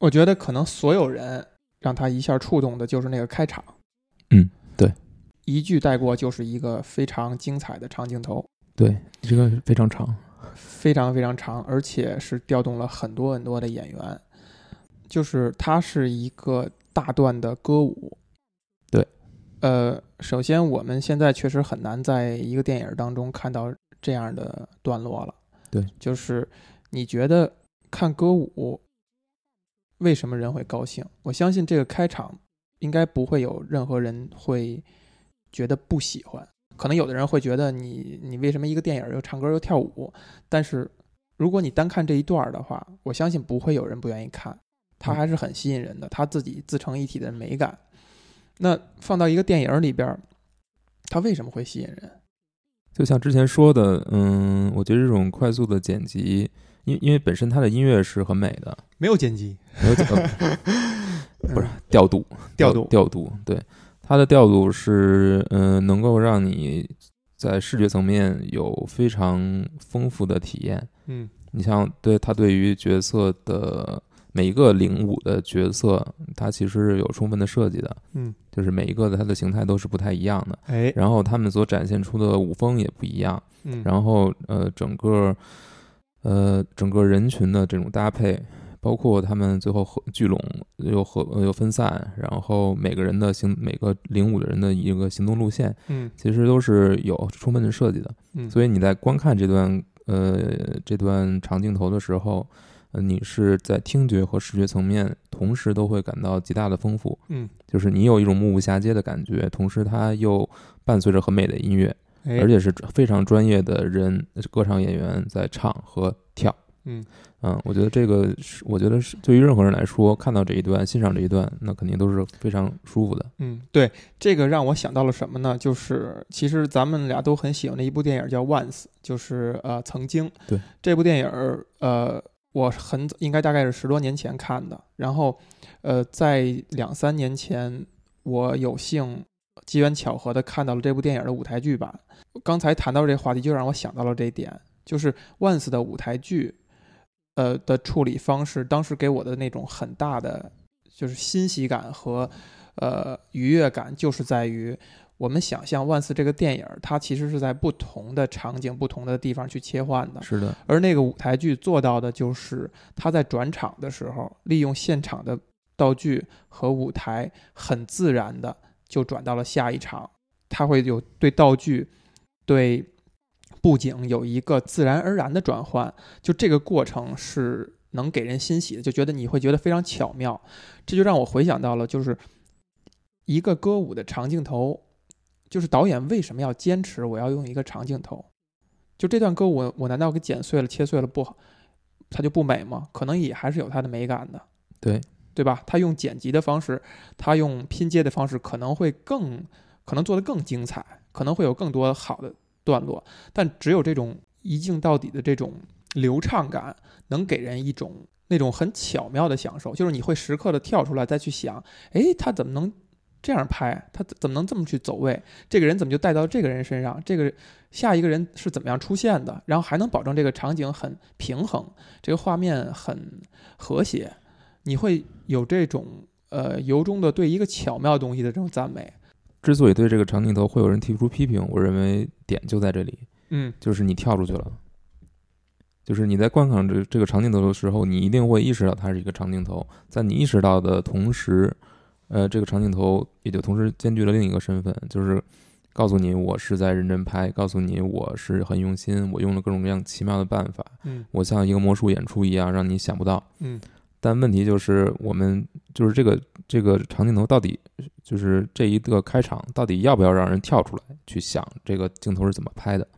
我觉得可能所有人让他一下触动的就是那个开场。嗯，对，一句带过就是一个非常精彩的长镜头。对，这个非常长，非常非常长，而且是调动了很多很多的演员。就是它是一个大段的歌舞。对，呃，首先我们现在确实很难在一个电影当中看到这样的段落了。对，就是你觉得看歌舞，为什么人会高兴？我相信这个开场应该不会有任何人会觉得不喜欢。可能有的人会觉得你你为什么一个电影又唱歌又跳舞？但是如果你单看这一段的话，我相信不会有人不愿意看，它还是很吸引人的，它自己自成一体的美感。那放到一个电影里边，它为什么会吸引人？就像之前说的，嗯，我觉得这种快速的剪辑，因因为本身它的音乐是很美的，没有剪辑，没有剪，不是调度，调度，调度，对。它的调度是，嗯，能够让你在视觉层面有非常丰富的体验。嗯，你像对它对于角色的每一个领舞的角色，它其实是有充分的设计的。嗯，就是每一个的它的形态都是不太一样的。哎，然后他们所展现出的舞风也不一样。嗯，然后呃，整个呃整个人群的这种搭配。包括他们最后合聚拢又合又分散，然后每个人的行每个领舞的人的一个行动路线，嗯，其实都是有充分的设计的，嗯，所以你在观看这段呃这段长镜头的时候，呃，你是在听觉和视觉层面同时都会感到极大的丰富，嗯，就是你有一种目不暇接的感觉，同时它又伴随着很美的音乐，而且是非常专业的人歌唱演员在唱和跳。嗯嗯，我觉得这个是，我觉得是对于任何人来说，看到这一段，欣赏这一段，那肯定都是非常舒服的。嗯，对，这个让我想到了什么呢？就是其实咱们俩都很喜欢的一部电影叫《Once》，就是呃曾经。对这部电影，呃，我很应该大概是十多年前看的，然后呃，在两三年前，我有幸机缘巧合的看到了这部电影的舞台剧版。刚才谈到这话题，就让我想到了这一点，就是《Once》的舞台剧。呃的处理方式，当时给我的那种很大的就是欣喜感和呃愉悦感，就是在于我们想象万斯这个电影，它其实是在不同的场景、不同的地方去切换的。是的。而那个舞台剧做到的就是，它在转场的时候，利用现场的道具和舞台，很自然的就转到了下一场。它会有对道具，对。布景有一个自然而然的转换，就这个过程是能给人欣喜的，就觉得你会觉得非常巧妙。这就让我回想到了，就是一个歌舞的长镜头，就是导演为什么要坚持我要用一个长镜头？就这段歌舞，我难道给剪碎了、切碎了不好，它就不美吗？可能也还是有它的美感的，对对吧？他用剪辑的方式，他用拼接的方式，可能会更可能做得更精彩，可能会有更多好的。段落，但只有这种一镜到底的这种流畅感，能给人一种那种很巧妙的享受。就是你会时刻的跳出来，再去想，哎，他怎么能这样拍？他怎么能这么去走位？这个人怎么就带到这个人身上？这个下一个人是怎么样出现的？然后还能保证这个场景很平衡，这个画面很和谐。你会有这种呃由衷的对一个巧妙东西的这种赞美。之所以对这个长镜头会有人提出批评，我认为点就在这里，嗯，就是你跳出去了，就是你在观看这这个长镜头的时候，你一定会意识到它是一个长镜头，在你意识到的同时，呃，这个长镜头也就同时兼具了另一个身份，就是告诉你我是在认真拍，告诉你我是很用心，我用了各种各样奇妙的办法，嗯，我像一个魔术演出一样，让你想不到，嗯。但问题就是，我们就是这个这个长镜头到底就是这一个开场，到底要不要让人跳出来去想这个镜头是怎么拍的？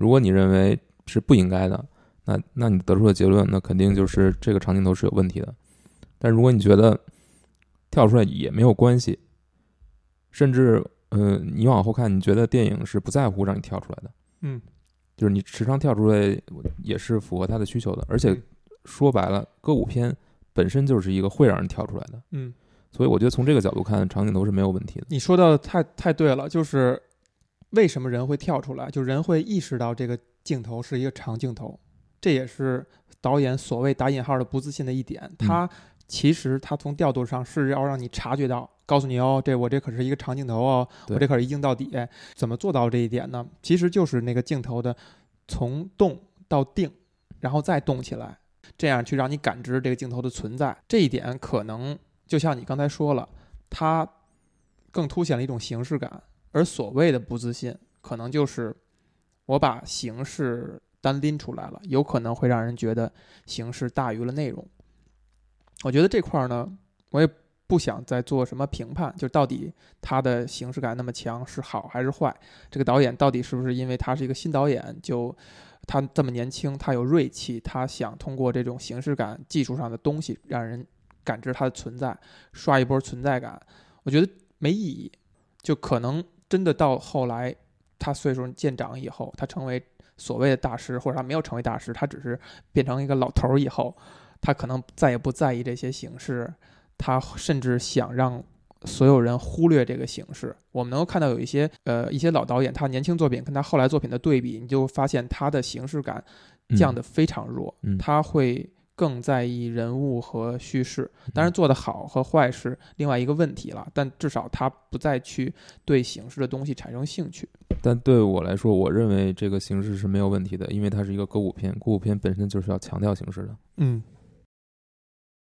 如果你认为是不应该的，那那你得出的结论，那肯定就是这个长镜头是有问题的。但如果你觉得跳出来也没有关系，甚至嗯，你往后看，你觉得电影是不在乎让你跳出来的，嗯，就是你时常跳出来也是符合他的需求的。而且说白了，歌舞片。本身就是一个会让人跳出来的，嗯，所以我觉得从这个角度看，长镜头是没有问题的。你说的太太对了，就是为什么人会跳出来，就人会意识到这个镜头是一个长镜头，这也是导演所谓打引号的不自信的一点。他其实他从调度上是要让你察觉到，告诉你哦，这我这可是一个长镜头哦，我这可是一镜到底。怎么做到这一点呢？其实就是那个镜头的从动到定，然后再动起来，这样去让你感知这个镜头的存在。这一点可能就像你刚才说了，它更凸显了一种形式感。而所谓的不自信，可能就是我把形式单拎出来了，有可能会让人觉得形式大于了内容。我觉得这块儿呢，我也不想再做什么评判，就到底他的形式感那么强是好还是坏？这个导演到底是不是因为他是一个新导演，就他这么年轻，他有锐气，他想通过这种形式感技术上的东西让人感知他的存在，刷一波存在感？我觉得没意义，就可能真的到后来他岁数渐长以后，他成为所谓的大师，或者他没有成为大师，他只是变成一个老头儿以后。他可能再也不在意这些形式，他甚至想让所有人忽略这个形式。我们能够看到有一些呃一些老导演，他年轻作品跟他后来作品的对比，你就发现他的形式感降得非常弱，他会更在意人物和叙事。当然做得好和坏是另外一个问题了，但至少他不再去对形式的东西产生兴趣。但对我来说，我认为这个形式是没有问题的，因为它是一个歌舞片，歌舞片本身就是要强调形式的。嗯。